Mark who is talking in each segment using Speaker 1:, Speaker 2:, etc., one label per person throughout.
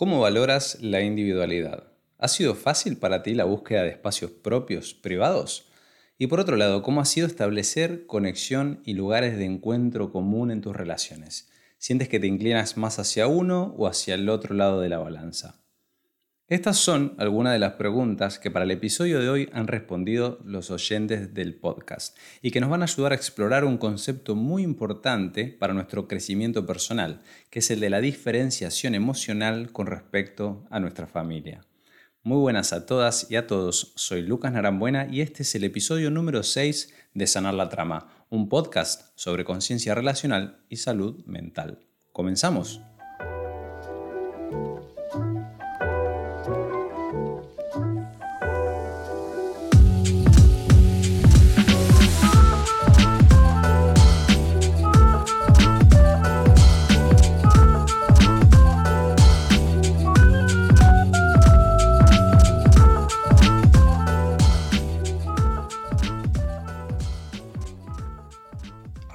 Speaker 1: ¿Cómo valoras la individualidad? ¿Ha sido fácil para ti la búsqueda de espacios propios, privados? Y por otro lado, ¿cómo ha sido establecer conexión y lugares de encuentro común en tus relaciones? ¿Sientes que te inclinas más hacia uno o hacia el otro lado de la balanza? Estas son algunas de las preguntas que para el episodio de hoy han respondido los oyentes del podcast y que nos van a ayudar a explorar un concepto muy importante para nuestro crecimiento personal, que es el de la diferenciación emocional con respecto a nuestra familia. Muy buenas a todas y a todos, soy Lucas Narambuena y este es el episodio número 6 de Sanar la Trama, un podcast sobre conciencia relacional y salud mental. Comenzamos.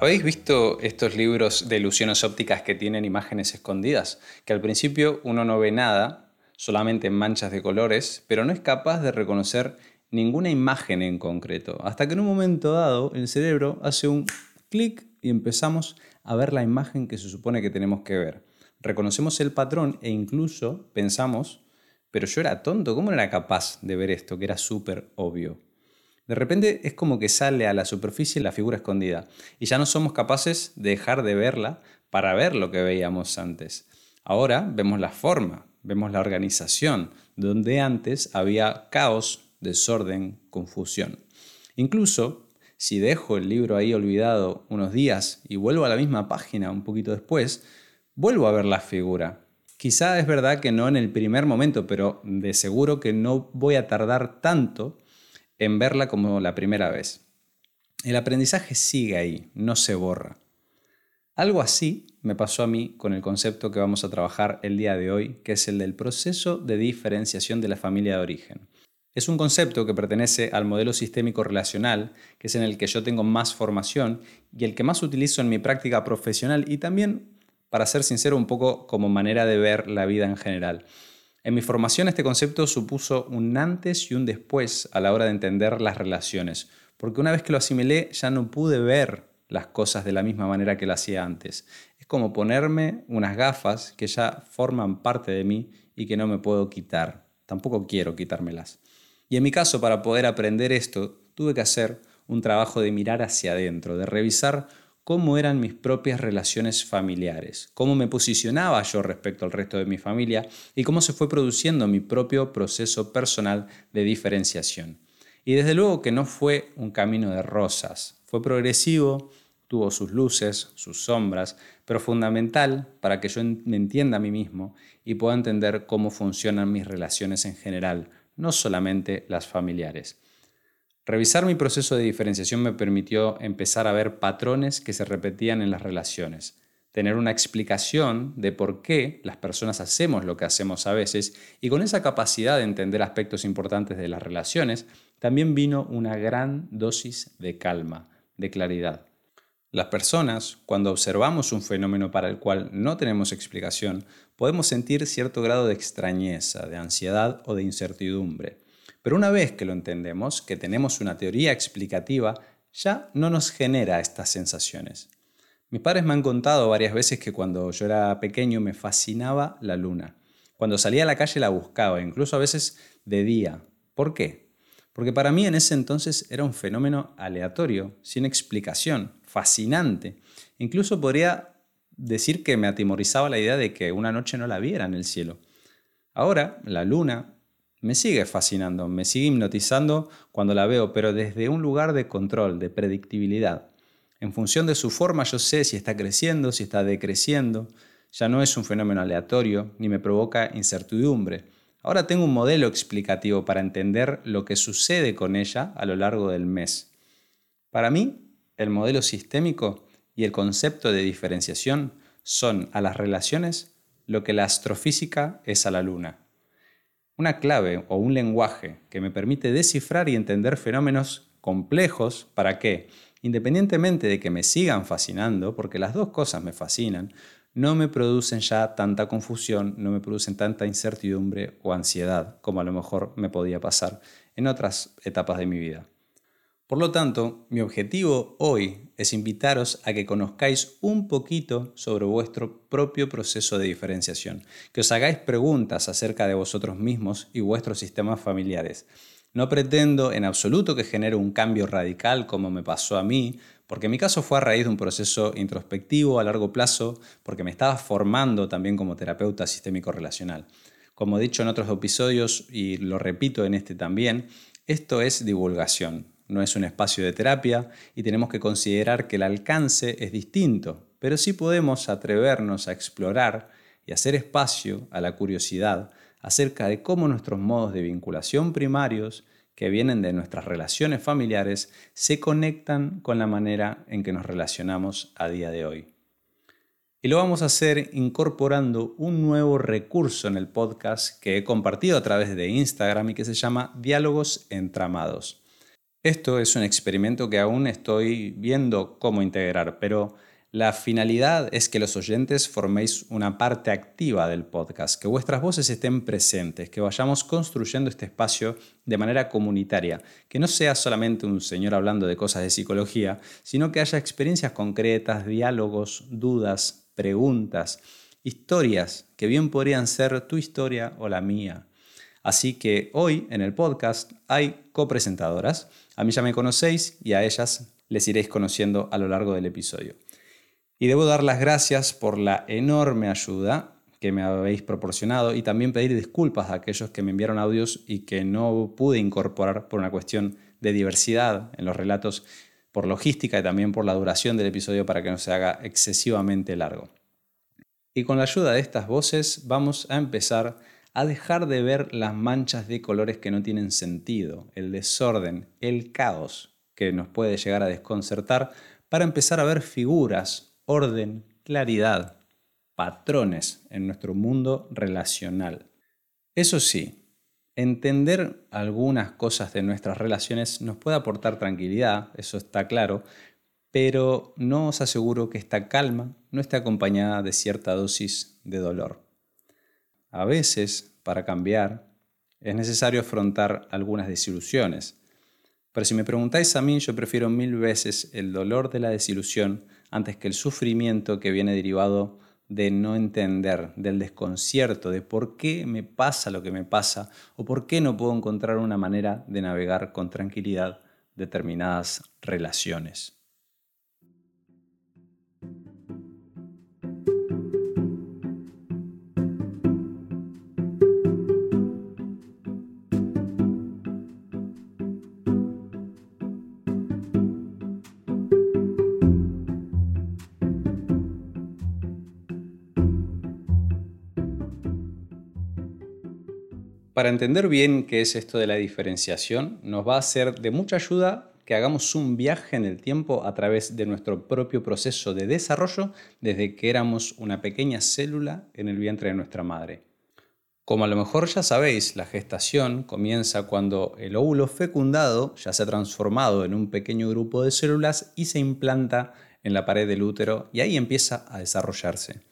Speaker 1: ¿Habéis visto estos libros de ilusiones ópticas que tienen imágenes escondidas? Que al principio uno no ve nada, solamente manchas de colores, pero no es capaz de reconocer ninguna imagen en concreto. Hasta que en un momento dado el cerebro hace un clic y empezamos a ver la imagen que se supone que tenemos que ver. Reconocemos el patrón e incluso pensamos, pero yo era tonto, ¿cómo no era capaz de ver esto que era súper obvio? De repente es como que sale a la superficie la figura escondida y ya no somos capaces de dejar de verla para ver lo que veíamos antes. Ahora vemos la forma, vemos la organización, donde antes había caos, desorden, confusión. Incluso si dejo el libro ahí olvidado unos días y vuelvo a la misma página un poquito después, vuelvo a ver la figura. Quizá es verdad que no en el primer momento, pero de seguro que no voy a tardar tanto en verla como la primera vez. El aprendizaje sigue ahí, no se borra. Algo así me pasó a mí con el concepto que vamos a trabajar el día de hoy, que es el del proceso de diferenciación de la familia de origen. Es un concepto que pertenece al modelo sistémico relacional, que es en el que yo tengo más formación y el que más utilizo en mi práctica profesional y también, para ser sincero, un poco como manera de ver la vida en general. En mi formación este concepto supuso un antes y un después a la hora de entender las relaciones, porque una vez que lo asimilé ya no pude ver las cosas de la misma manera que lo hacía antes. Es como ponerme unas gafas que ya forman parte de mí y que no me puedo quitar. Tampoco quiero quitármelas. Y en mi caso, para poder aprender esto, tuve que hacer un trabajo de mirar hacia adentro, de revisar cómo eran mis propias relaciones familiares, cómo me posicionaba yo respecto al resto de mi familia y cómo se fue produciendo mi propio proceso personal de diferenciación. Y desde luego que no fue un camino de rosas, fue progresivo, tuvo sus luces, sus sombras, pero fundamental para que yo me entienda a mí mismo y pueda entender cómo funcionan mis relaciones en general, no solamente las familiares. Revisar mi proceso de diferenciación me permitió empezar a ver patrones que se repetían en las relaciones, tener una explicación de por qué las personas hacemos lo que hacemos a veces y con esa capacidad de entender aspectos importantes de las relaciones, también vino una gran dosis de calma, de claridad. Las personas, cuando observamos un fenómeno para el cual no tenemos explicación, podemos sentir cierto grado de extrañeza, de ansiedad o de incertidumbre. Pero una vez que lo entendemos, que tenemos una teoría explicativa, ya no nos genera estas sensaciones. Mis padres me han contado varias veces que cuando yo era pequeño me fascinaba la luna. Cuando salía a la calle la buscaba, incluso a veces de día. ¿Por qué? Porque para mí en ese entonces era un fenómeno aleatorio, sin explicación, fascinante. Incluso podría decir que me atimorizaba la idea de que una noche no la viera en el cielo. Ahora, la luna, me sigue fascinando, me sigue hipnotizando cuando la veo, pero desde un lugar de control, de predictibilidad. En función de su forma yo sé si está creciendo, si está decreciendo. Ya no es un fenómeno aleatorio ni me provoca incertidumbre. Ahora tengo un modelo explicativo para entender lo que sucede con ella a lo largo del mes. Para mí, el modelo sistémico y el concepto de diferenciación son a las relaciones lo que la astrofísica es a la luna una clave o un lenguaje que me permite descifrar y entender fenómenos complejos para que, independientemente de que me sigan fascinando, porque las dos cosas me fascinan, no me producen ya tanta confusión, no me producen tanta incertidumbre o ansiedad como a lo mejor me podía pasar en otras etapas de mi vida. Por lo tanto, mi objetivo hoy es invitaros a que conozcáis un poquito sobre vuestro propio proceso de diferenciación, que os hagáis preguntas acerca de vosotros mismos y vuestros sistemas familiares. No pretendo en absoluto que genere un cambio radical como me pasó a mí, porque mi caso fue a raíz de un proceso introspectivo a largo plazo, porque me estaba formando también como terapeuta sistémico relacional. Como he dicho en otros episodios y lo repito en este también, esto es divulgación no es un espacio de terapia y tenemos que considerar que el alcance es distinto, pero sí podemos atrevernos a explorar y hacer espacio a la curiosidad acerca de cómo nuestros modos de vinculación primarios, que vienen de nuestras relaciones familiares, se conectan con la manera en que nos relacionamos a día de hoy. Y lo vamos a hacer incorporando un nuevo recurso en el podcast que he compartido a través de Instagram y que se llama Diálogos Entramados. Esto es un experimento que aún estoy viendo cómo integrar, pero la finalidad es que los oyentes forméis una parte activa del podcast, que vuestras voces estén presentes, que vayamos construyendo este espacio de manera comunitaria, que no sea solamente un señor hablando de cosas de psicología, sino que haya experiencias concretas, diálogos, dudas, preguntas, historias que bien podrían ser tu historia o la mía. Así que hoy en el podcast hay copresentadoras a mí ya me conocéis y a ellas les iréis conociendo a lo largo del episodio. Y debo dar las gracias por la enorme ayuda que me habéis proporcionado y también pedir disculpas a aquellos que me enviaron audios y que no pude incorporar por una cuestión de diversidad en los relatos, por logística y también por la duración del episodio para que no se haga excesivamente largo. Y con la ayuda de estas voces vamos a empezar a dejar de ver las manchas de colores que no tienen sentido, el desorden, el caos que nos puede llegar a desconcertar, para empezar a ver figuras, orden, claridad, patrones en nuestro mundo relacional. Eso sí, entender algunas cosas de nuestras relaciones nos puede aportar tranquilidad, eso está claro, pero no os aseguro que esta calma no esté acompañada de cierta dosis de dolor. A veces, para cambiar, es necesario afrontar algunas desilusiones. Pero si me preguntáis a mí, yo prefiero mil veces el dolor de la desilusión antes que el sufrimiento que viene derivado de no entender, del desconcierto, de por qué me pasa lo que me pasa o por qué no puedo encontrar una manera de navegar con tranquilidad determinadas relaciones. Para entender bien qué es esto de la diferenciación, nos va a ser de mucha ayuda que hagamos un viaje en el tiempo a través de nuestro propio proceso de desarrollo desde que éramos una pequeña célula en el vientre de nuestra madre. Como a lo mejor ya sabéis, la gestación comienza cuando el óvulo fecundado ya se ha transformado en un pequeño grupo de células y se implanta en la pared del útero y ahí empieza a desarrollarse.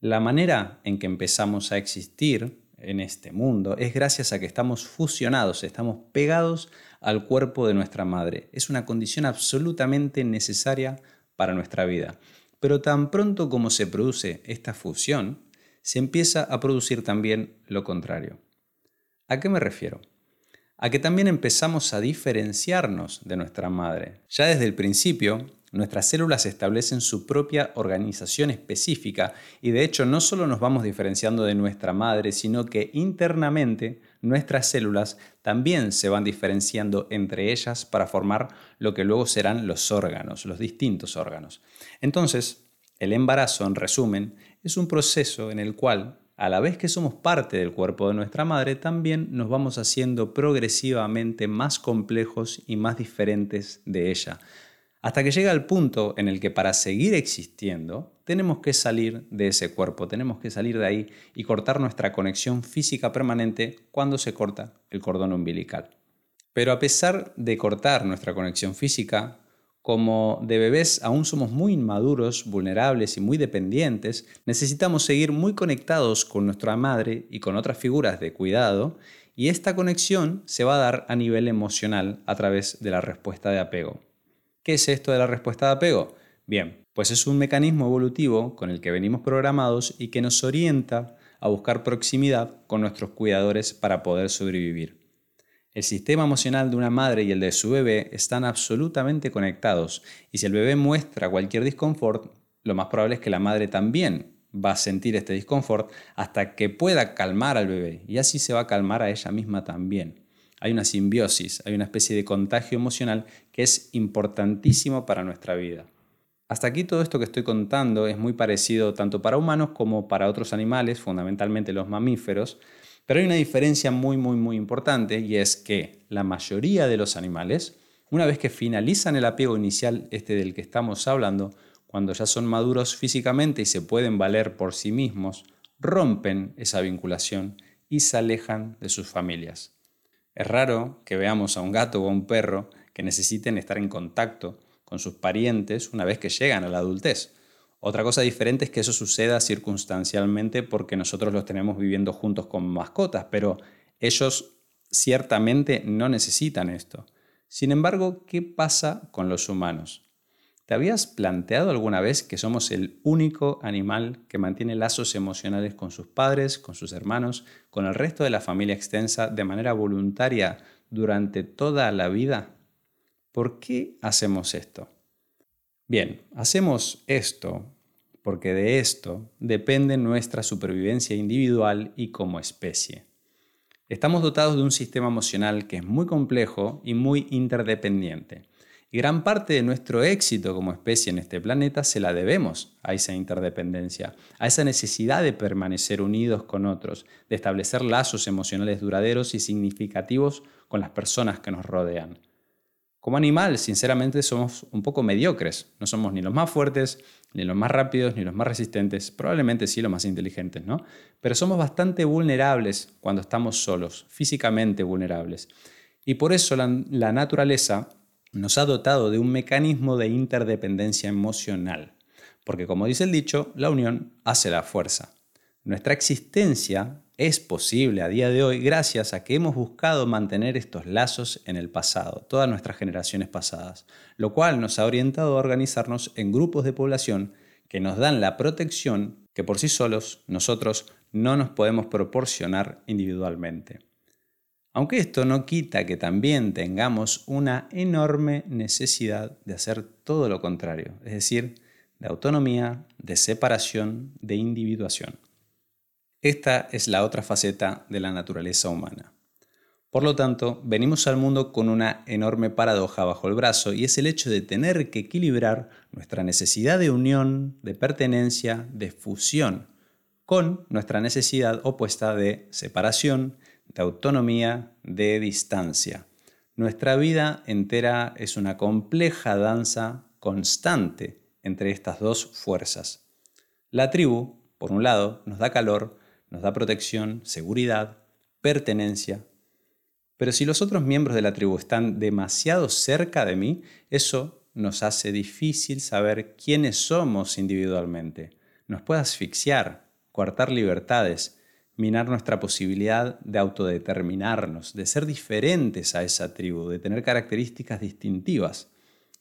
Speaker 1: La manera en que empezamos a existir en este mundo es gracias a que estamos fusionados, estamos pegados al cuerpo de nuestra madre. Es una condición absolutamente necesaria para nuestra vida. Pero tan pronto como se produce esta fusión, se empieza a producir también lo contrario. ¿A qué me refiero? A que también empezamos a diferenciarnos de nuestra madre. Ya desde el principio, Nuestras células establecen su propia organización específica y de hecho no solo nos vamos diferenciando de nuestra madre, sino que internamente nuestras células también se van diferenciando entre ellas para formar lo que luego serán los órganos, los distintos órganos. Entonces, el embarazo, en resumen, es un proceso en el cual, a la vez que somos parte del cuerpo de nuestra madre, también nos vamos haciendo progresivamente más complejos y más diferentes de ella hasta que llega el punto en el que para seguir existiendo tenemos que salir de ese cuerpo, tenemos que salir de ahí y cortar nuestra conexión física permanente cuando se corta el cordón umbilical. Pero a pesar de cortar nuestra conexión física, Como de bebés aún somos muy inmaduros, vulnerables y muy dependientes, necesitamos seguir muy conectados con nuestra madre y con otras figuras de cuidado, y esta conexión se va a dar a nivel emocional a través de la respuesta de apego. ¿Qué es esto de la respuesta de apego? Bien, pues es un mecanismo evolutivo con el que venimos programados y que nos orienta a buscar proximidad con nuestros cuidadores para poder sobrevivir. El sistema emocional de una madre y el de su bebé están absolutamente conectados y si el bebé muestra cualquier disconfort, lo más probable es que la madre también va a sentir este disconfort hasta que pueda calmar al bebé y así se va a calmar a ella misma también. Hay una simbiosis, hay una especie de contagio emocional que es importantísimo para nuestra vida. Hasta aquí todo esto que estoy contando es muy parecido tanto para humanos como para otros animales, fundamentalmente los mamíferos, pero hay una diferencia muy, muy, muy importante y es que la mayoría de los animales, una vez que finalizan el apego inicial, este del que estamos hablando, cuando ya son maduros físicamente y se pueden valer por sí mismos, rompen esa vinculación y se alejan de sus familias. Es raro que veamos a un gato o a un perro que necesiten estar en contacto con sus parientes una vez que llegan a la adultez. Otra cosa diferente es que eso suceda circunstancialmente porque nosotros los tenemos viviendo juntos con mascotas, pero ellos ciertamente no necesitan esto. Sin embargo, ¿qué pasa con los humanos? ¿Te habías planteado alguna vez que somos el único animal que mantiene lazos emocionales con sus padres, con sus hermanos, con el resto de la familia extensa de manera voluntaria durante toda la vida? ¿Por qué hacemos esto? Bien, hacemos esto porque de esto depende nuestra supervivencia individual y como especie. Estamos dotados de un sistema emocional que es muy complejo y muy interdependiente. Y gran parte de nuestro éxito como especie en este planeta se la debemos a esa interdependencia, a esa necesidad de permanecer unidos con otros, de establecer lazos emocionales duraderos y significativos con las personas que nos rodean. Como animal, sinceramente, somos un poco mediocres. No somos ni los más fuertes, ni los más rápidos, ni los más resistentes. Probablemente sí los más inteligentes, ¿no? Pero somos bastante vulnerables cuando estamos solos, físicamente vulnerables. Y por eso la, la naturaleza nos ha dotado de un mecanismo de interdependencia emocional. Porque como dice el dicho, la unión hace la fuerza. Nuestra existencia es posible a día de hoy gracias a que hemos buscado mantener estos lazos en el pasado, todas nuestras generaciones pasadas, lo cual nos ha orientado a organizarnos en grupos de población que nos dan la protección que por sí solos nosotros no nos podemos proporcionar individualmente. Aunque esto no quita que también tengamos una enorme necesidad de hacer todo lo contrario, es decir, de autonomía, de separación, de individuación. Esta es la otra faceta de la naturaleza humana. Por lo tanto, venimos al mundo con una enorme paradoja bajo el brazo y es el hecho de tener que equilibrar nuestra necesidad de unión, de pertenencia, de fusión, con nuestra necesidad opuesta de separación, de autonomía, de distancia. Nuestra vida entera es una compleja danza constante entre estas dos fuerzas. La tribu, por un lado, nos da calor, nos da protección, seguridad, pertenencia. Pero si los otros miembros de la tribu están demasiado cerca de mí, eso nos hace difícil saber quiénes somos individualmente. Nos puede asfixiar, coartar libertades, minar nuestra posibilidad de autodeterminarnos, de ser diferentes a esa tribu, de tener características distintivas.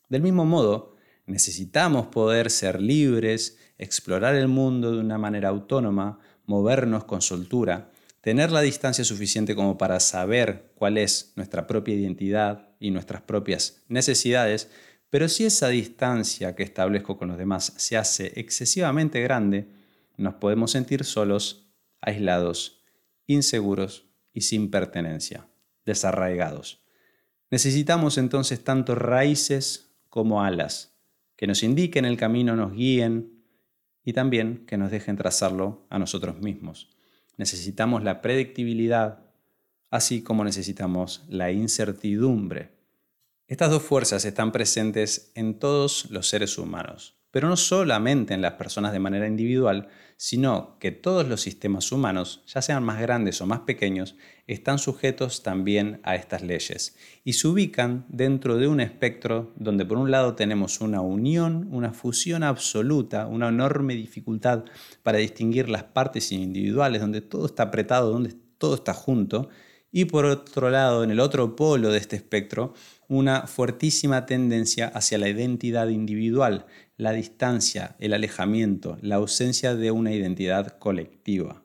Speaker 1: Del mismo modo, necesitamos poder ser libres, explorar el mundo de una manera autónoma, movernos con soltura, tener la distancia suficiente como para saber cuál es nuestra propia identidad y nuestras propias necesidades, pero si esa distancia que establezco con los demás se hace excesivamente grande, nos podemos sentir solos, aislados, inseguros y sin pertenencia, desarraigados. Necesitamos entonces tanto raíces como alas, que nos indiquen el camino, nos guíen, y también que nos dejen trazarlo a nosotros mismos. Necesitamos la predictibilidad, así como necesitamos la incertidumbre. Estas dos fuerzas están presentes en todos los seres humanos. Pero no solamente en las personas de manera individual, sino que todos los sistemas humanos, ya sean más grandes o más pequeños, están sujetos también a estas leyes y se ubican dentro de un espectro donde por un lado tenemos una unión, una fusión absoluta, una enorme dificultad para distinguir las partes individuales, donde todo está apretado, donde todo está junto, y por otro lado, en el otro polo de este espectro, una fuertísima tendencia hacia la identidad individual, la distancia, el alejamiento, la ausencia de una identidad colectiva.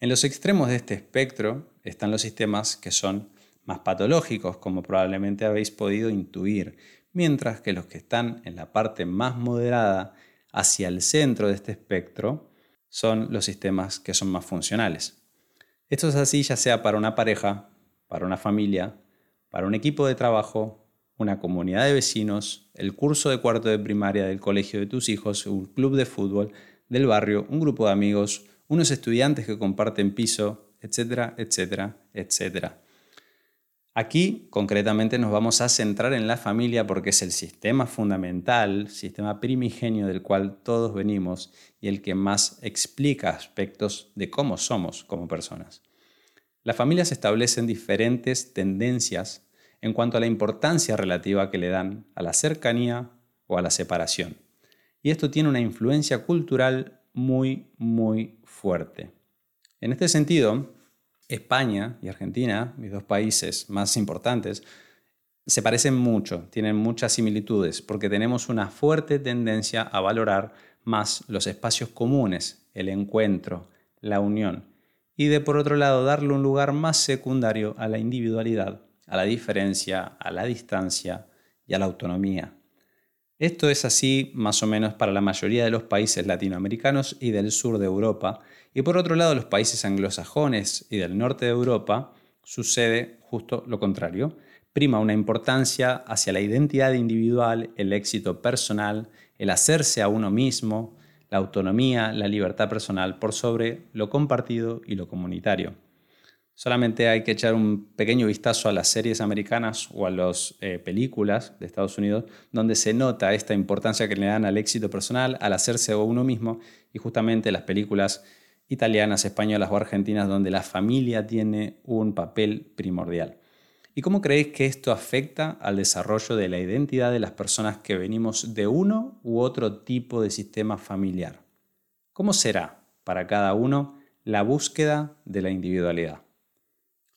Speaker 1: En los extremos de este espectro están los sistemas que son más patológicos, como probablemente habéis podido intuir, mientras que los que están en la parte más moderada, hacia el centro de este espectro, son los sistemas que son más funcionales. Esto es así ya sea para una pareja, para una familia, para un equipo de trabajo una comunidad de vecinos, el curso de cuarto de primaria del colegio de tus hijos, un club de fútbol del barrio, un grupo de amigos, unos estudiantes que comparten piso, etcétera, etcétera, etcétera. Aquí concretamente nos vamos a centrar en la familia porque es el sistema fundamental, sistema primigenio del cual todos venimos y el que más explica aspectos de cómo somos como personas. Las familias establecen diferentes tendencias en cuanto a la importancia relativa que le dan a la cercanía o a la separación. Y esto tiene una influencia cultural muy, muy fuerte. En este sentido, España y Argentina, mis dos países más importantes, se parecen mucho, tienen muchas similitudes, porque tenemos una fuerte tendencia a valorar más los espacios comunes, el encuentro, la unión, y de por otro lado darle un lugar más secundario a la individualidad a la diferencia, a la distancia y a la autonomía. Esto es así más o menos para la mayoría de los países latinoamericanos y del sur de Europa, y por otro lado los países anglosajones y del norte de Europa sucede justo lo contrario. Prima una importancia hacia la identidad individual, el éxito personal, el hacerse a uno mismo, la autonomía, la libertad personal por sobre lo compartido y lo comunitario. Solamente hay que echar un pequeño vistazo a las series americanas o a las eh, películas de Estados Unidos, donde se nota esta importancia que le dan al éxito personal, al hacerse uno mismo, y justamente las películas italianas, españolas o argentinas, donde la familia tiene un papel primordial. ¿Y cómo creéis que esto afecta al desarrollo de la identidad de las personas que venimos de uno u otro tipo de sistema familiar? ¿Cómo será para cada uno la búsqueda de la individualidad?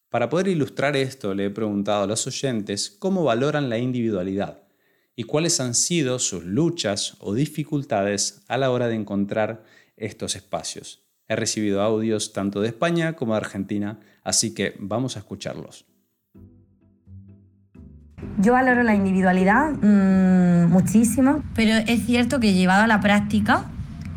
Speaker 1: Para poder ilustrar esto, le he preguntado a los oyentes cómo valoran la individualidad y cuáles han sido sus luchas o dificultades a la hora de encontrar estos espacios. He recibido audios tanto de España como de Argentina, así que vamos a escucharlos.
Speaker 2: Yo valoro la individualidad mm, muchísimo, pero es cierto que llevado a la práctica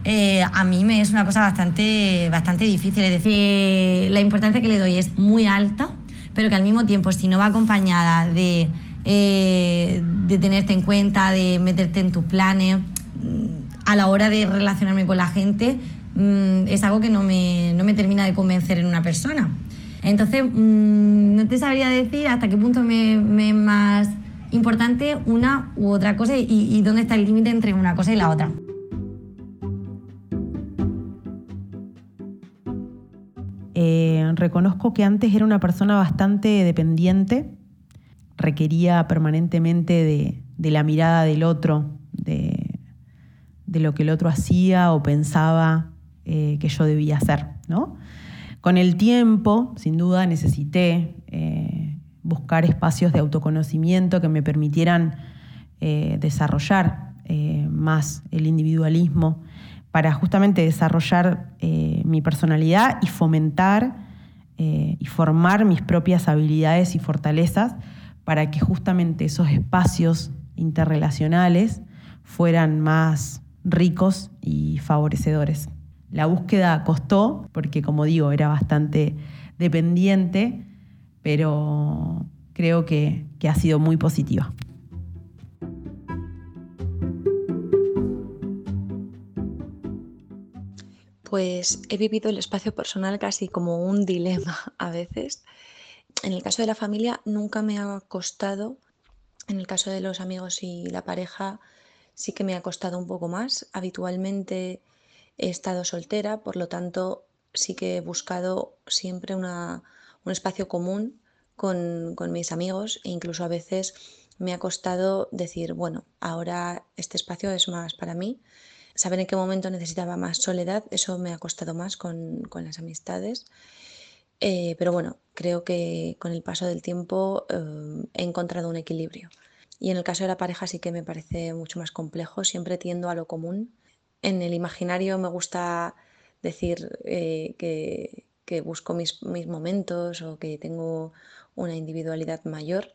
Speaker 2: eh, a mí me es una cosa bastante, bastante difícil. Es decir, la importancia que le doy es muy alta, pero que al mismo tiempo, si no va acompañada de, eh, tenerte en cuenta, de meterte en tus planes, mm, a la hora de relacionarme con la gente, mm, es algo que no me, no me, termina de convencer en una persona. Entonces, mm, no te sabría decir hasta qué punto me, me, más importante una u otra cosa y, y dónde está el límite entre una cosa y la otra.
Speaker 3: Eh, reconozco que antes era una persona bastante dependiente, requería permanentemente de, la mirada del otro, de, lo que el otro hacía o pensaba eh, que yo debía hacer. Con el tiempo, sin duda, necesité eh, buscar espacios de autoconocimiento que me permitieran desarrollar más el individualismo para justamente desarrollar eh, mi personalidad y fomentar eh, y formar mis propias habilidades y fortalezas para que justamente esos espacios interrelacionales fueran más ricos y favorecedores. La búsqueda costó porque, como digo, era bastante dependiente, pero creo que ha sido muy positiva.
Speaker 4: Pues he vivido el espacio personal casi como un dilema a veces. En el caso de la familia nunca me ha costado, en el caso de los amigos y la pareja sí que me ha costado un poco más. Habitualmente he estado soltera, por lo tanto sí que he buscado siempre un espacio común con, con mis amigos e incluso a veces me ha costado decir, bueno, ahora este espacio es más para mí. Saber en qué momento necesitaba más soledad, eso me ha costado más con, con las amistades. Eh, pero bueno, creo que con el paso del tiempo eh, he encontrado un equilibrio. Y en el caso de la pareja sí que me parece mucho más complejo, siempre tiendo a lo común. En el imaginario me gusta decir eh, que, que, busco mis, mis momentos o que tengo una individualidad mayor,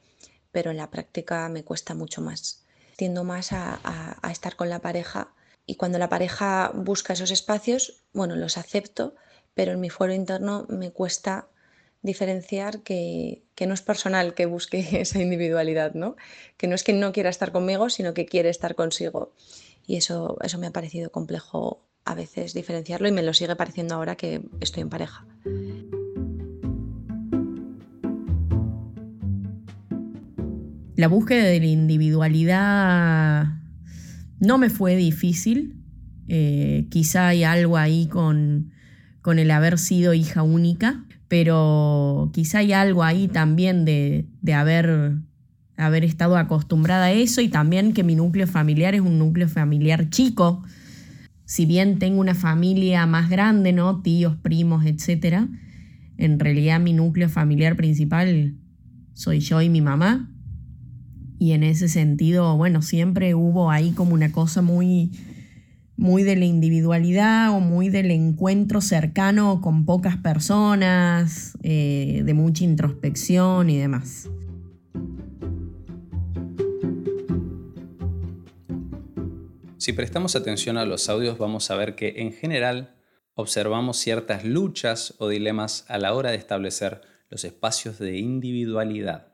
Speaker 4: pero en la práctica me cuesta mucho más. Tiendo más a, a, estar con la pareja y cuando la pareja busca esos espacios, bueno, los acepto, pero en mi fuero interno me cuesta diferenciar que, que, no es personal que busque esa individualidad, ¿no? Que no es que no quiera estar conmigo, sino que quiere estar consigo. Y eso, eso me ha parecido complejo a veces diferenciarlo y me lo sigue pareciendo ahora que estoy en pareja.
Speaker 3: La búsqueda de la individualidad no me fue difícil. Eh, quizá hay algo ahí con, con, el haber sido hija única, pero quizá hay algo ahí también de, de haber, haber estado acostumbrada a eso y también que mi núcleo familiar es un núcleo familiar chico. Si bien tengo una familia más grande, ¿no? Tíos, primos, etc. En realidad mi núcleo familiar principal soy yo y mi mamá y en ese sentido, bueno, siempre hubo ahí como una cosa muy, muy de la individualidad o muy del encuentro cercano con pocas personas, eh, de mucha introspección y demás.
Speaker 1: Si prestamos atención a los audios vamos a ver que en general observamos ciertas luchas o dilemas a la hora de establecer los espacios de individualidad.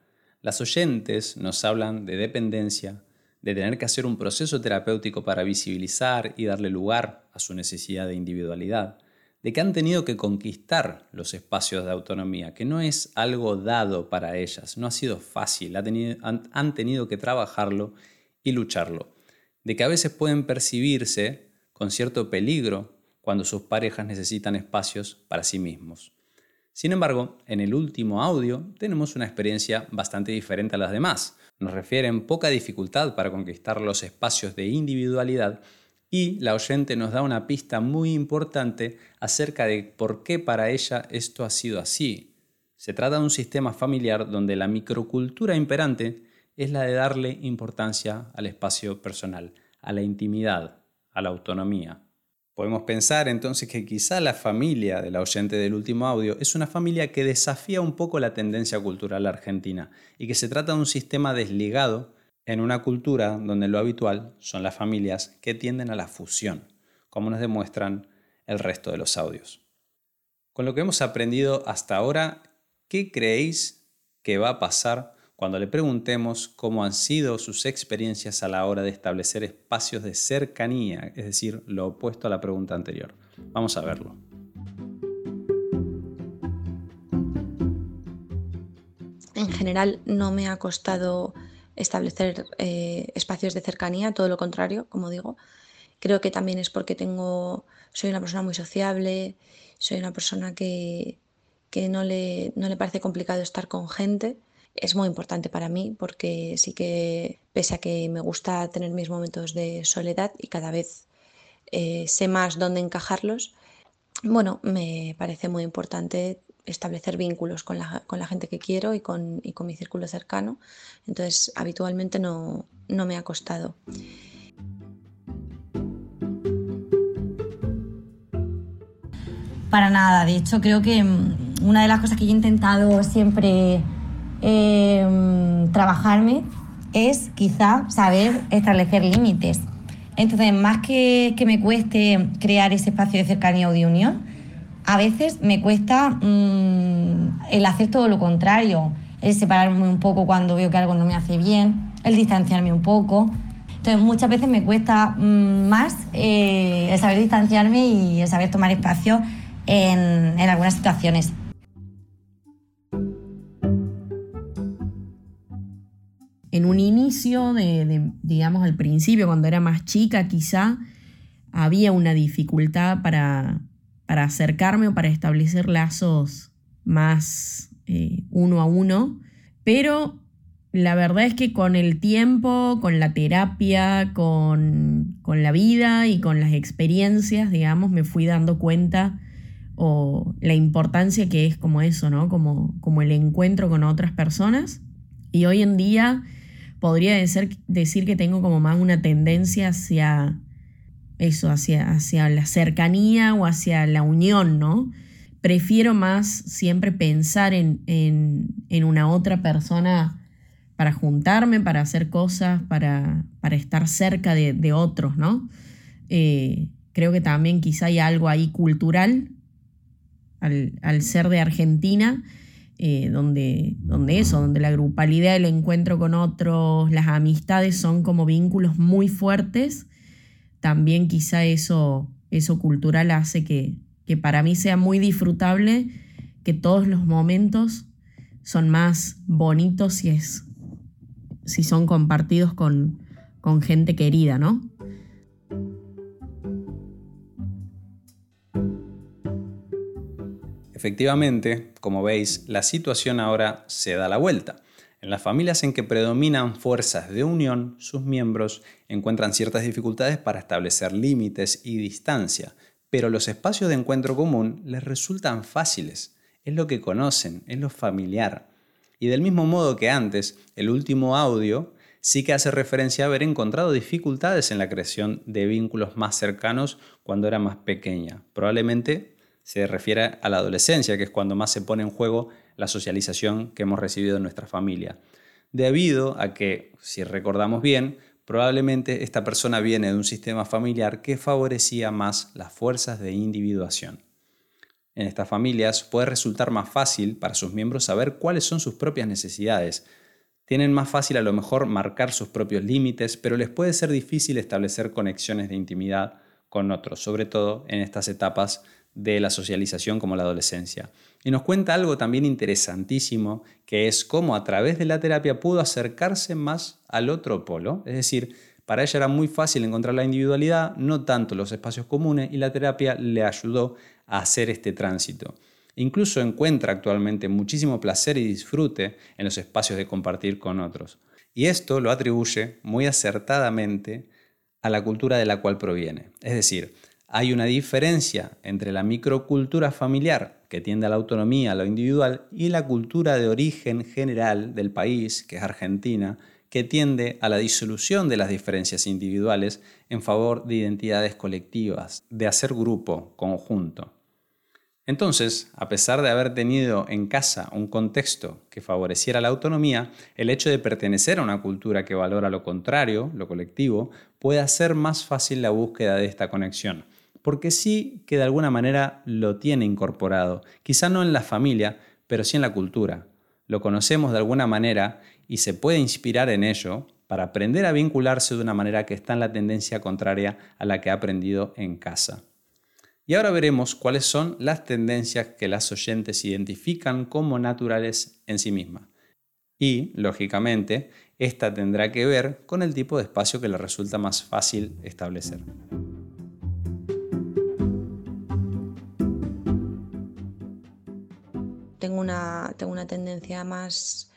Speaker 1: Las oyentes nos hablan de dependencia, de tener que hacer un proceso terapéutico para visibilizar y darle lugar a su necesidad de individualidad, de que han tenido que conquistar los espacios de autonomía, que no es algo dado para ellas, no ha sido fácil, han tenido que trabajarlo y lucharlo, de que a veces pueden percibirse con cierto peligro cuando sus parejas necesitan espacios para sí mismos. Sin embargo, en el último audio tenemos una experiencia bastante diferente a las demás. Nos refieren poca dificultad para conquistar los espacios de individualidad y la oyente nos da una pista muy importante acerca de por qué para ella esto ha sido así. Se trata de un sistema familiar donde la microcultura imperante es la de darle importancia al espacio personal, a la intimidad, a la autonomía. Podemos pensar entonces que quizá la familia de la oyente del último audio es una familia que desafía un poco la tendencia cultural argentina y que se trata de un sistema desligado en una cultura donde lo habitual son las familias que tienden a la fusión, como nos demuestran el resto de los audios. Con lo que hemos aprendido hasta ahora, ¿qué creéis que va a pasar cuando le preguntemos cómo han sido sus experiencias a la hora de establecer espacios de cercanía, es decir, lo opuesto a la pregunta anterior. Vamos a verlo.
Speaker 4: En general no me ha costado establecer eh, espacios de cercanía, todo lo contrario, como digo. Creo que también es porque tengo, soy una persona muy sociable, soy una persona que, que no, le, no le parece complicado estar con gente es muy importante para mí porque sí que, pese a que me gusta tener mis momentos de soledad y cada vez eh, sé más dónde encajarlos, bueno, me parece muy importante establecer vínculos con la, con la gente que quiero y con, y con, mi círculo cercano. Entonces, habitualmente no, no me ha costado.
Speaker 2: Para nada, de hecho creo que mm, una de las cosas que yo he intentado siempre Em, trabajarme es quizá saber establecer límites. Entonces, más que, que me cueste crear ese espacio de cercanía o de unión, a veces me cuesta mm, el hacer todo lo contrario, el separarme un poco cuando veo que algo no me hace bien, el distanciarme un poco. Entonces, muchas veces me cuesta mm, más eh, el saber distanciarme y el saber tomar espacio en, en algunas situaciones.
Speaker 3: En un inicio
Speaker 5: inicio, de, digamos al principio, cuando era más chica quizá, había una dificultad para, para acercarme o para establecer lazos más eh, uno a uno, pero la verdad es que con el tiempo, con la terapia, con, la vida y con las experiencias, digamos, me fui dando cuenta o la importancia que es como eso, ¿no? Como, como el encuentro con otras personas. Y hoy en día podría decir, que tengo como más una tendencia hacia eso, hacia, hacia la cercanía o hacia la unión, ¿no? Prefiero más siempre pensar en, una otra persona para juntarme, para hacer cosas, para, estar cerca de, otros, ¿no? Eh, creo que también quizá hay algo ahí cultural al, ser de Argentina, eh, donde, donde eso, donde la grupalidad, el encuentro con otros, las amistades son como vínculos muy fuertes, también quizá eso, eso cultural hace que, para mí sea muy disfrutable, que todos los momentos son más bonitos si, es, si son compartidos con, con gente querida, ¿no?
Speaker 1: Efectivamente, como veis, la situación ahora se da la vuelta. En las familias en que predominan fuerzas de unión, sus miembros encuentran ciertas dificultades para establecer límites y distancia, pero los espacios de encuentro común les resultan fáciles. Es lo que conocen, es lo familiar. Y del mismo modo que antes, el último audio sí que hace referencia a haber encontrado dificultades en la creación de vínculos más cercanos cuando era más pequeña. Probablemente se refiere a la adolescencia, que es cuando más se pone en juego la socialización que hemos recibido en nuestra familia. Debido a que, si recordamos bien, probablemente esta persona viene de un sistema familiar que favorecía más las fuerzas de individuación. En estas familias puede resultar más fácil para sus miembros saber cuáles son sus propias necesidades. Tienen más fácil a lo mejor marcar sus propios límites, pero les puede ser difícil establecer conexiones de intimidad con otros, sobre todo en estas etapas de la socialización como la adolescencia. Y nos cuenta algo también interesantísimo, que es cómo a través de la terapia pudo acercarse más al otro polo. Es decir, para ella era muy fácil encontrar la individualidad, no tanto los espacios comunes, y la terapia le ayudó a hacer este tránsito. Incluso encuentra actualmente muchísimo placer y disfrute en los espacios de compartir con otros. Y esto lo atribuye muy acertadamente a la cultura de la cual proviene. Es decir, hay una diferencia entre la microcultura familiar, que tiende a la autonomía, a lo individual, y la cultura de origen general del país, que es Argentina, que tiende a la disolución de las diferencias individuales en favor de identidades colectivas, de hacer grupo, conjunto. Entonces, a pesar de haber tenido en casa un contexto que favoreciera la autonomía, el hecho de pertenecer a una cultura que valora lo contrario, lo colectivo, puede hacer más fácil la búsqueda de esta conexión porque sí que de alguna manera lo tiene incorporado, quizá no en la familia, pero sí en la cultura. Lo conocemos de alguna manera y se puede inspirar en ello para aprender a vincularse de una manera que está en la tendencia contraria a la que ha aprendido en casa. Y ahora veremos cuáles son las tendencias que las oyentes identifican como naturales en sí mismas. Y, lógicamente, esta tendrá que ver con el tipo de espacio que le resulta más fácil establecer.
Speaker 4: Tengo una, tengo una tendencia más,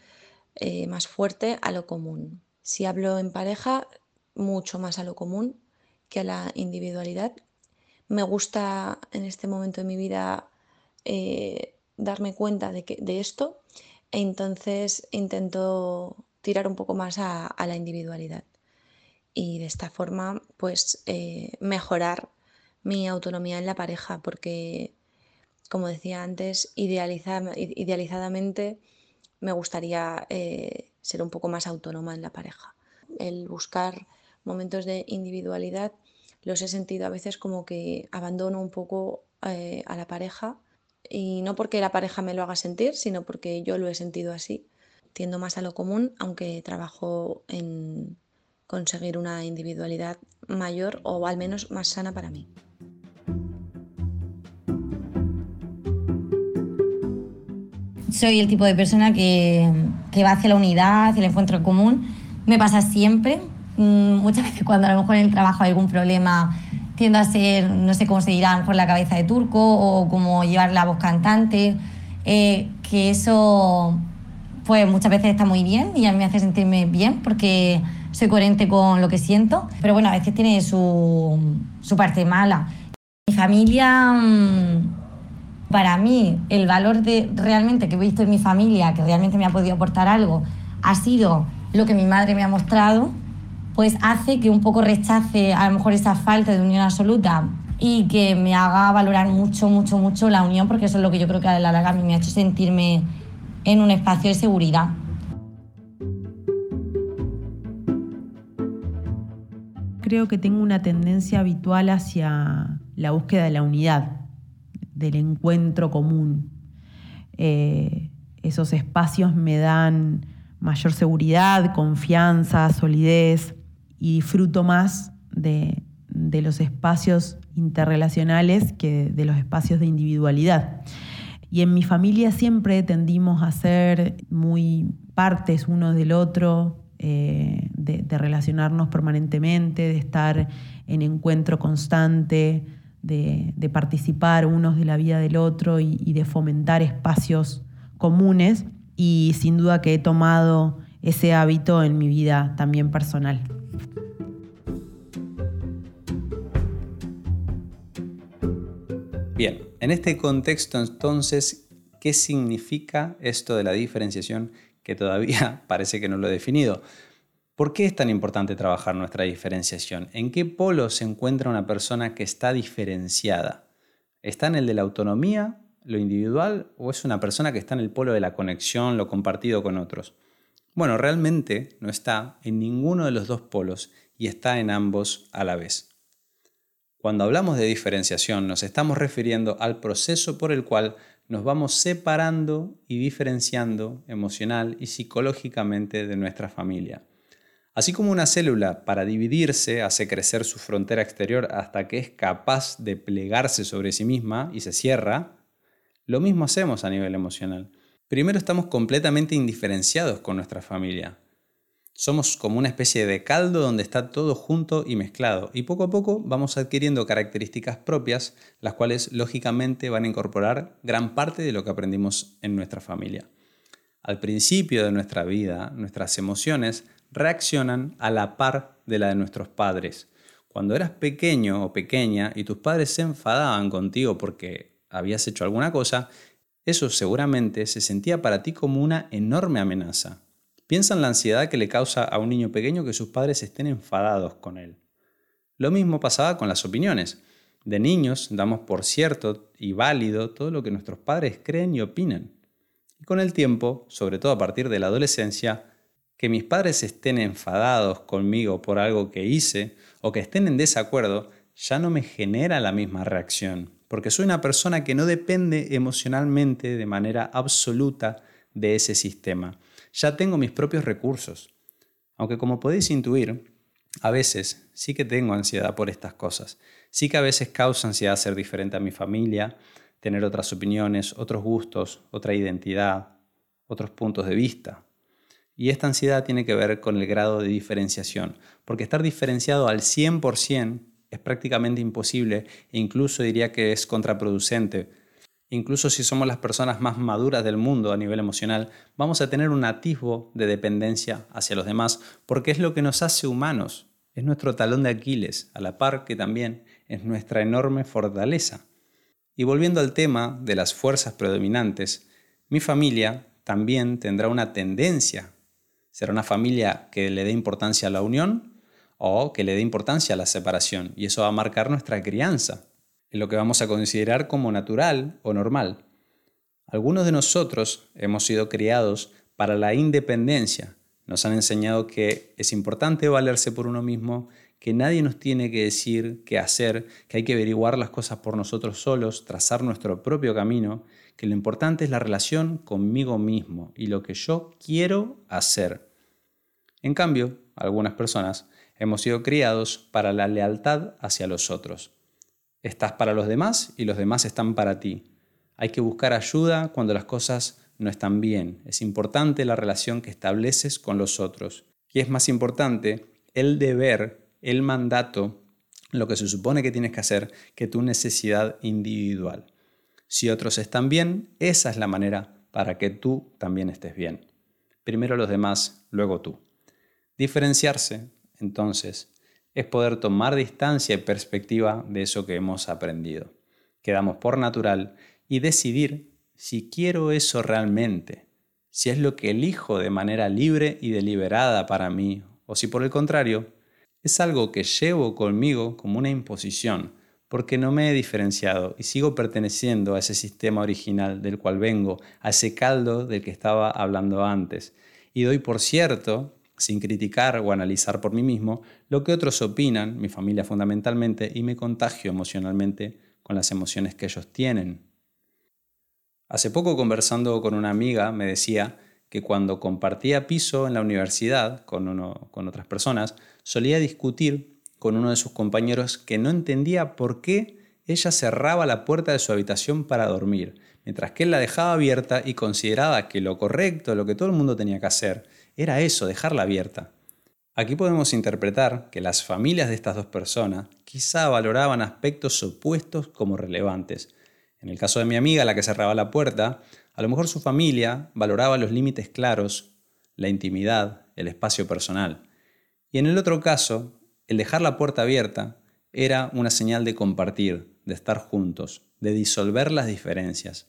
Speaker 4: eh, más fuerte a lo común. Si hablo en pareja, mucho más a lo común que a la individualidad. Me gusta en este momento de mi vida eh, darme cuenta de, que, de esto e entonces intento tirar un poco más a, la individualidad y de esta forma pues eh, mejorar mi autonomía en la pareja porque como decía antes, idealizadamente me gustaría eh, ser un poco más autónoma en la pareja. El buscar momentos de individualidad los he sentido a veces como que abandono un poco eh, a la pareja y no porque la pareja me lo haga sentir, sino porque yo lo he sentido así. Tiendo más a lo común, aunque trabajo en conseguir una individualidad mayor o al menos más sana para mí.
Speaker 2: Soy el tipo de persona que, va hacia la unidad, hacia el encuentro común, me pasa siempre. Mm, muchas veces cuando a lo mejor en el trabajo hay algún problema tiendo a ser, no sé cómo se dirá, por la cabeza de turco o cómo llevar la voz cantante, eh, que eso pues muchas veces está muy bien y a mí me hace sentirme bien porque soy coherente con lo que siento, pero bueno, a veces tiene su, su parte mala. Mi familia, mm, para mí, el valor de realmente que he visto en mi familia, que realmente me ha podido aportar algo, ha sido lo que mi madre me ha mostrado, pues hace que un poco rechace a lo mejor esa falta de unión absoluta y que me haga valorar mucho, mucho, mucho la unión, porque eso es lo que yo creo que a la larga a mí me ha hecho sentirme en un espacio de seguridad.
Speaker 3: Creo que tengo una tendencia habitual hacia la búsqueda de la unidad, del encuentro común. Eh, esos espacios me dan mayor seguridad, confianza, solidez y disfruto más de, los espacios interrelacionales que de los espacios de individualidad. Y en mi familia siempre tendimos a ser muy partes uno del otro, eh, de, relacionarnos permanentemente, de estar en encuentro constante, de, participar unos de la vida del otro y de fomentar espacios comunes. Y sin duda que he tomado ese hábito en mi vida también personal.
Speaker 1: Bien, en este contexto entonces, ¿qué significa esto de la diferenciación que todavía parece que no lo he definido? ¿Por qué es tan importante trabajar nuestra diferenciación? ¿En qué polo se encuentra una persona que está diferenciada? ¿Está en el de la autonomía, lo individual, o es una persona que está en el polo de la conexión, lo compartido con otros? Bueno, realmente no está en ninguno de los dos polos y está en ambos a la vez. Cuando hablamos de diferenciación nos estamos refiriendo al proceso por el cual nos vamos separando y diferenciando emocional y psicológicamente de nuestra familia. Así como una célula para dividirse hace crecer su frontera exterior hasta que es capaz de plegarse sobre sí misma y se cierra, lo mismo hacemos a nivel emocional. Primero estamos completamente indiferenciados con nuestra familia. Somos como una especie de caldo donde está todo junto y mezclado y poco a poco vamos adquiriendo características propias, las cuales lógicamente van a incorporar gran parte de lo que aprendimos en nuestra familia. Al principio de nuestra vida, nuestras emociones reaccionan a la par de la de nuestros padres. Cuando eras pequeño o pequeña y tus padres se enfadaban contigo porque habías hecho alguna cosa, eso seguramente se sentía para ti como una enorme amenaza Piensa en la ansiedad que le causa a un niño pequeño que sus padres estén enfadados con él. Lo mismo pasaba con las opiniones. De niños damos por cierto y válido todo lo que nuestros padres creen y opinan. Y con el tiempo, sobre todo a partir de la adolescencia, que mis padres estén enfadados conmigo por algo que hice o que estén en desacuerdo, ya no me genera la misma reacción, porque soy una persona que no depende emocionalmente de manera absoluta de ese sistema ya tengo mis propios recursos. Aunque como podéis intuir, a veces sí que tengo ansiedad por estas cosas. Sí que a veces causa ansiedad ser diferente a mi familia, tener otras opiniones, otros gustos, otra identidad, otros puntos de vista. Y esta ansiedad tiene que ver con el grado de diferenciación, porque estar diferenciado al 100% es prácticamente imposible e incluso diría que es contraproducente Incluso si somos las personas más maduras del mundo a nivel emocional, vamos a tener un atisbo de dependencia hacia los demás porque es lo que nos hace humanos, es nuestro talón de Aquiles, a la par que también es nuestra enorme fortaleza. Y volviendo al tema de las fuerzas predominantes, mi familia también tendrá una tendencia. Será una familia que le dé importancia a la unión o que le dé importancia a la separación, y eso va a marcar nuestra crianza en lo que vamos a considerar como natural o normal. Algunos de nosotros hemos sido criados para la independencia. Nos han enseñado que es importante valerse por uno mismo, que nadie nos tiene que decir qué hacer, que hay que averiguar las cosas por nosotros solos, trazar nuestro propio camino, que lo importante es la relación conmigo mismo y lo que yo quiero hacer. En cambio, algunas personas hemos sido criados para la lealtad hacia los otros. Estás para los demás y los demás están para ti. Hay que buscar ayuda cuando las cosas no están bien. Es importante la relación que estableces con los otros. Y es más importante el deber, el mandato, lo que se supone que tienes que hacer, que tu necesidad individual. Si otros están bien, esa es la manera para que tú también estés bien. Primero los demás, luego tú. Diferenciarse, entonces, es poder tomar distancia y perspectiva de eso que hemos aprendido. Quedamos por natural y decidir si quiero eso realmente, si es lo que elijo de manera libre y deliberada para mí, o si por el contrario, es algo que llevo conmigo como una imposición, porque no me he diferenciado y sigo perteneciendo a ese sistema original del cual vengo, a ese caldo del que estaba hablando antes. Y doy por cierto sin criticar o analizar por mí mismo lo que otros opinan, mi familia fundamentalmente, y me contagio emocionalmente con las emociones que ellos tienen. Hace poco conversando con una amiga me decía que cuando compartía piso en la universidad con, con otras personas, solía discutir con uno de sus compañeros que no entendía por qué ella cerraba la puerta de su habitación para dormir, mientras que él la dejaba abierta y consideraba que lo correcto, lo que todo el mundo tenía que hacer, era eso, dejarla abierta. Aquí podemos interpretar que las familias de estas dos personas quizá valoraban aspectos opuestos como relevantes. En el caso de mi amiga, la que cerraba la puerta, a lo mejor su familia valoraba los límites claros, la intimidad, el espacio personal. Y en el otro caso, el dejar la puerta abierta era una señal de compartir, de estar juntos, de disolver las diferencias.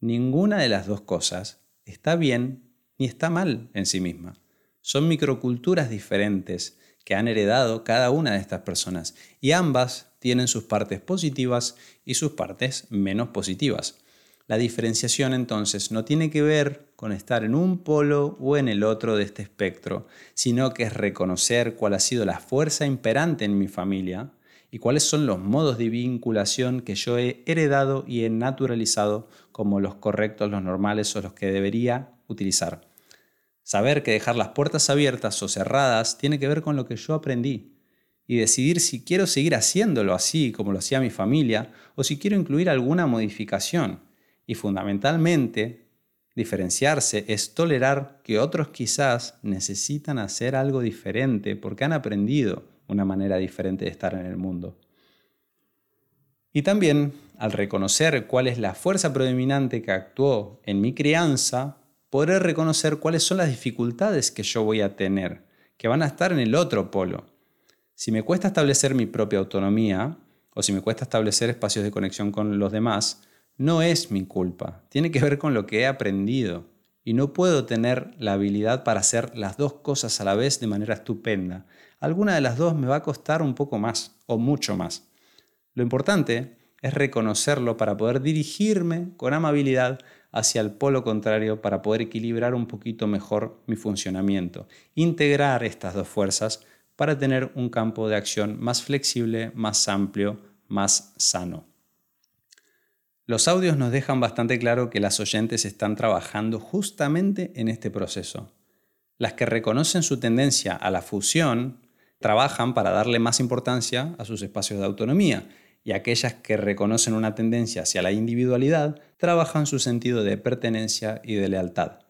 Speaker 1: Ninguna de las dos cosas está bien ni está mal en sí misma. Son microculturas diferentes que han heredado cada una de estas personas y ambas tienen sus partes positivas y sus partes menos positivas. La diferenciación entonces no tiene que ver con estar en un polo o en el otro de este espectro, sino que es reconocer cuál ha sido la fuerza imperante en mi familia y cuáles son los modos de vinculación que yo he heredado y he naturalizado como los correctos, los normales o los que debería utilizar. Saber que dejar las puertas abiertas o cerradas tiene que ver con lo que yo aprendí y decidir si quiero seguir haciéndolo así como lo hacía mi familia o si quiero incluir alguna modificación. Y fundamentalmente, diferenciarse es tolerar que otros quizás necesitan hacer algo diferente porque han aprendido una manera diferente de estar en el mundo. Y también, al reconocer cuál es la fuerza predominante que actuó en mi crianza, podré reconocer cuáles son las dificultades que yo voy a tener, que van a estar en el otro polo. Si me cuesta establecer mi propia autonomía, o si me cuesta establecer espacios de conexión con los demás, no es mi culpa, tiene que ver con lo que he aprendido. Y no puedo tener la habilidad para hacer las dos cosas a la vez de manera estupenda. Alguna de las dos me va a costar un poco más o mucho más. Lo importante es reconocerlo para poder dirigirme con amabilidad hacia el polo contrario para poder equilibrar un poquito mejor mi funcionamiento. Integrar estas dos fuerzas para tener un campo de acción más flexible, más amplio, más sano. Los audios nos dejan bastante claro que las oyentes están trabajando justamente en este proceso. Las que reconocen su tendencia a la fusión trabajan para darle más importancia a sus espacios de autonomía y aquellas que reconocen una tendencia hacia la individualidad trabajan su sentido de pertenencia y de lealtad.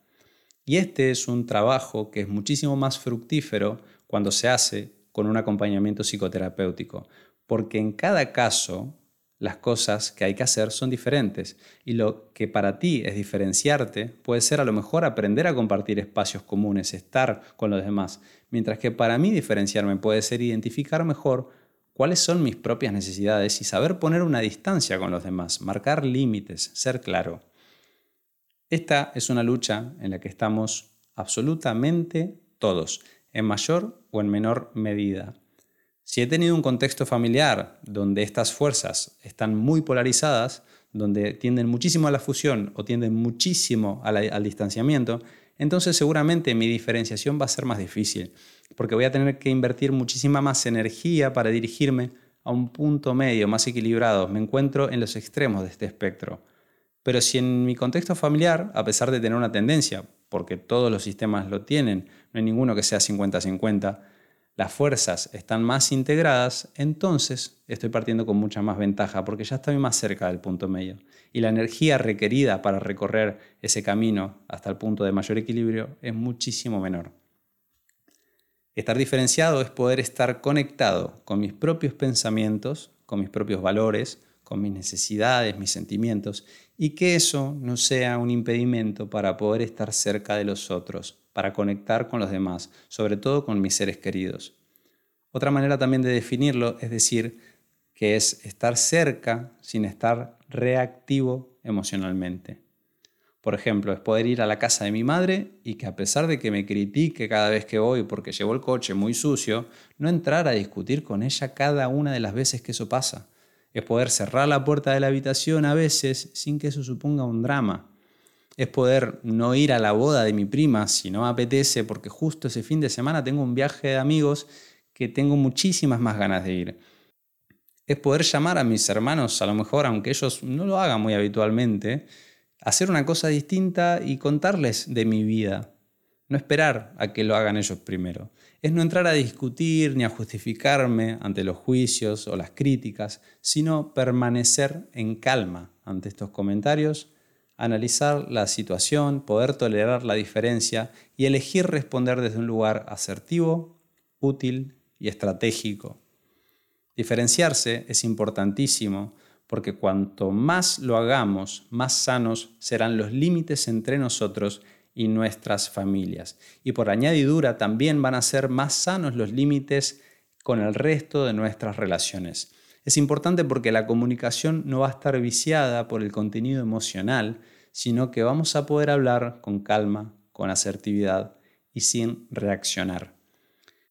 Speaker 1: Y este es un trabajo que es muchísimo más fructífero cuando se hace con un acompañamiento psicoterapéutico, porque en cada caso las cosas que hay que hacer son diferentes y lo que para ti es diferenciarte puede ser a lo mejor aprender a compartir espacios comunes, estar con los demás, mientras que para mí diferenciarme puede ser identificar mejor cuáles son mis propias necesidades y saber poner una distancia con los demás, marcar límites, ser claro. Esta es una lucha en la que estamos absolutamente todos, en mayor o en menor medida. Si he tenido un contexto familiar donde estas fuerzas están muy polarizadas, donde tienden muchísimo a la fusión o tienden muchísimo al distanciamiento, entonces seguramente mi diferenciación va a ser más difícil porque voy a tener que invertir muchísima más energía para dirigirme a un punto medio más equilibrado. Me encuentro en los extremos de este espectro. Pero si en mi contexto familiar, a pesar de tener una tendencia, porque todos los sistemas lo tienen, no hay ninguno que sea 50-50, las fuerzas están más integradas, entonces estoy partiendo con mucha más ventaja porque ya estoy más cerca del punto medio. Y la energía requerida para recorrer ese camino hasta el punto de mayor equilibrio es muchísimo menor. Estar diferenciado es poder estar conectado con mis propios pensamientos, con mis propios valores, con mis necesidades, mis sentimientos, y que eso no sea un impedimento para poder estar cerca de los otros, para conectar con los demás, sobre todo con mis seres queridos. Otra manera también de definirlo es decir que es estar cerca sin estar reactivo emocionalmente. Por ejemplo, es poder ir a la casa de mi madre y que a pesar de que me critique cada vez que voy porque llevo el coche muy sucio, no entrar a discutir con ella cada una de las veces que eso pasa. Es poder cerrar la puerta de la habitación a veces sin que eso suponga un drama. Es poder no ir a la boda de mi prima si no me apetece porque justo ese fin de semana tengo un viaje de amigos que tengo muchísimas más ganas de ir. Es poder llamar a mis hermanos, a lo mejor aunque ellos no lo hagan muy habitualmente, hacer una cosa distinta y contarles de mi vida. No esperar a que lo hagan ellos primero. Es no entrar a discutir ni a justificarme ante los juicios o las críticas, sino permanecer en calma ante estos comentarios, analizar la situación, poder tolerar la diferencia y elegir responder desde un lugar asertivo, útil y estratégico. Diferenciarse es importantísimo porque cuanto más lo hagamos, más sanos serán los límites entre nosotros y nuestras familias. Y por añadidura también van a ser más sanos los límites con el resto de nuestras relaciones. Es importante porque la comunicación no va a estar viciada por el contenido emocional, sino que vamos a poder hablar con calma, con asertividad y sin reaccionar.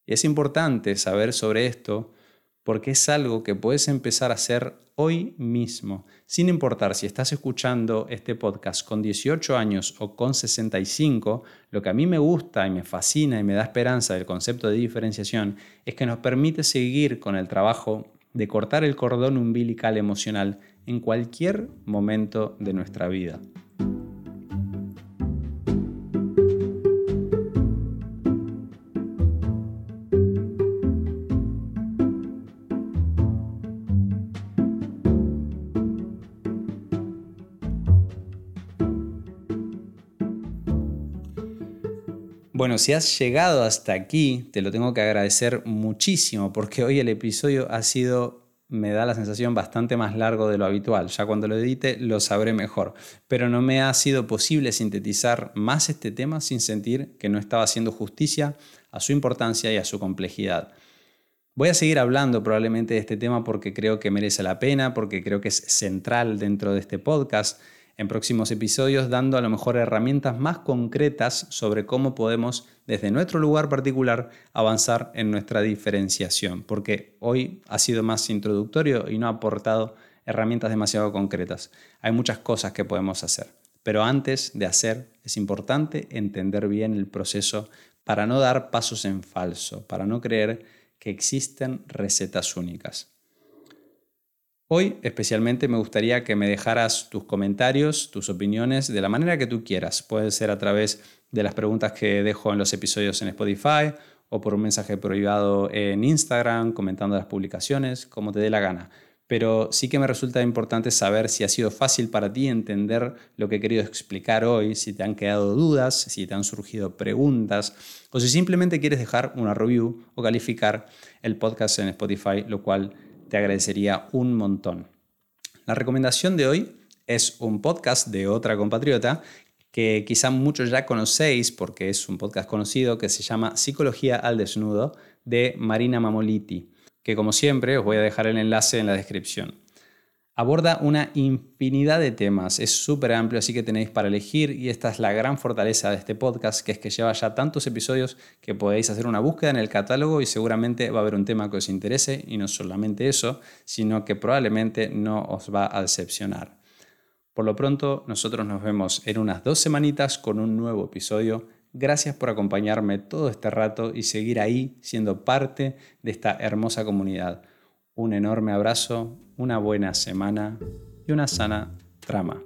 Speaker 1: Y es importante saber sobre esto porque es algo que puedes empezar a hacer hoy mismo, sin importar si estás escuchando este podcast con 18 años o con 65, lo que a mí me gusta y me fascina y me da esperanza del concepto de diferenciación es que nos permite seguir con el trabajo de cortar el cordón umbilical emocional en cualquier momento de nuestra vida. Bueno, si has llegado hasta aquí, te lo tengo que agradecer muchísimo porque hoy el episodio ha sido, me da la sensación, bastante más largo de lo habitual. Ya cuando lo edite lo sabré mejor. Pero no me ha sido posible sintetizar más este tema sin sentir que no estaba haciendo justicia a su importancia y a su complejidad. Voy a seguir hablando probablemente de este tema porque creo que merece la pena, porque creo que es central dentro de este podcast en próximos episodios dando a lo mejor herramientas más concretas sobre cómo podemos desde nuestro lugar particular avanzar en nuestra diferenciación, porque hoy ha sido más introductorio y no ha aportado herramientas demasiado concretas. Hay muchas cosas que podemos hacer, pero antes de hacer es importante entender bien el proceso para no dar pasos en falso, para no creer que existen recetas únicas. Hoy especialmente me gustaría que me dejaras tus comentarios, tus opiniones de la manera que tú quieras. Puede ser a través de las preguntas que dejo en los episodios en Spotify o por un mensaje privado en Instagram, comentando las publicaciones, como te dé la gana. Pero sí que me resulta importante saber si ha sido fácil para ti entender lo que he querido explicar hoy, si te han quedado dudas, si te han surgido preguntas o si simplemente quieres dejar una review o calificar el podcast en Spotify, lo cual te agradecería un montón. La recomendación de hoy es un podcast de otra compatriota que quizá muchos ya conocéis porque es un podcast conocido que se llama Psicología al Desnudo de Marina Mamoliti, que como siempre os voy a dejar el enlace en la descripción. Aborda una infinidad de temas, es súper amplio, así que tenéis para elegir y esta es la gran fortaleza de este podcast, que es que lleva ya tantos episodios que podéis hacer una búsqueda en el catálogo y seguramente va a haber un tema que os interese y no solamente eso, sino que probablemente no os va a decepcionar. Por lo pronto, nosotros nos vemos en unas dos semanitas con un nuevo episodio. Gracias por acompañarme todo este rato y seguir ahí siendo parte de esta hermosa comunidad. Un enorme abrazo, una buena semana y una sana trama.